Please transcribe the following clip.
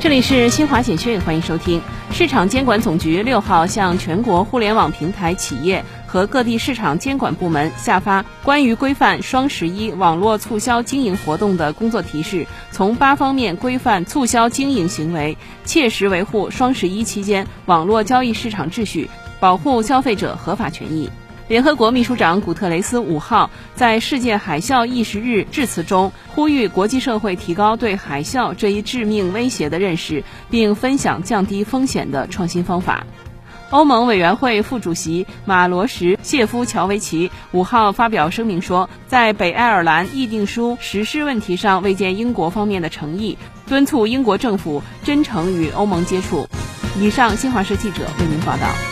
这里是新华简讯，欢迎收听。市场监管总局六号向全国互联网平台企业和各地市场监管部门下发关于规范双十一网络促销经营活动的工作提示，从八方面规范促销经营行为，切实维护双十一期间网络交易市场秩序，保护消费者合法权益。联合国秘书长古特雷斯五号在世界海啸意识日致辞中呼吁国际社会提高对海啸这一致命威胁的认识，并分享降低风险的创新方法。欧盟委员会副主席马罗什谢夫乔维奇五号发表声明说，在北爱尔兰议定书实施问题上未见英国方面的诚意，敦促英国政府真诚与欧盟接触。以上，新华社记者为您报道。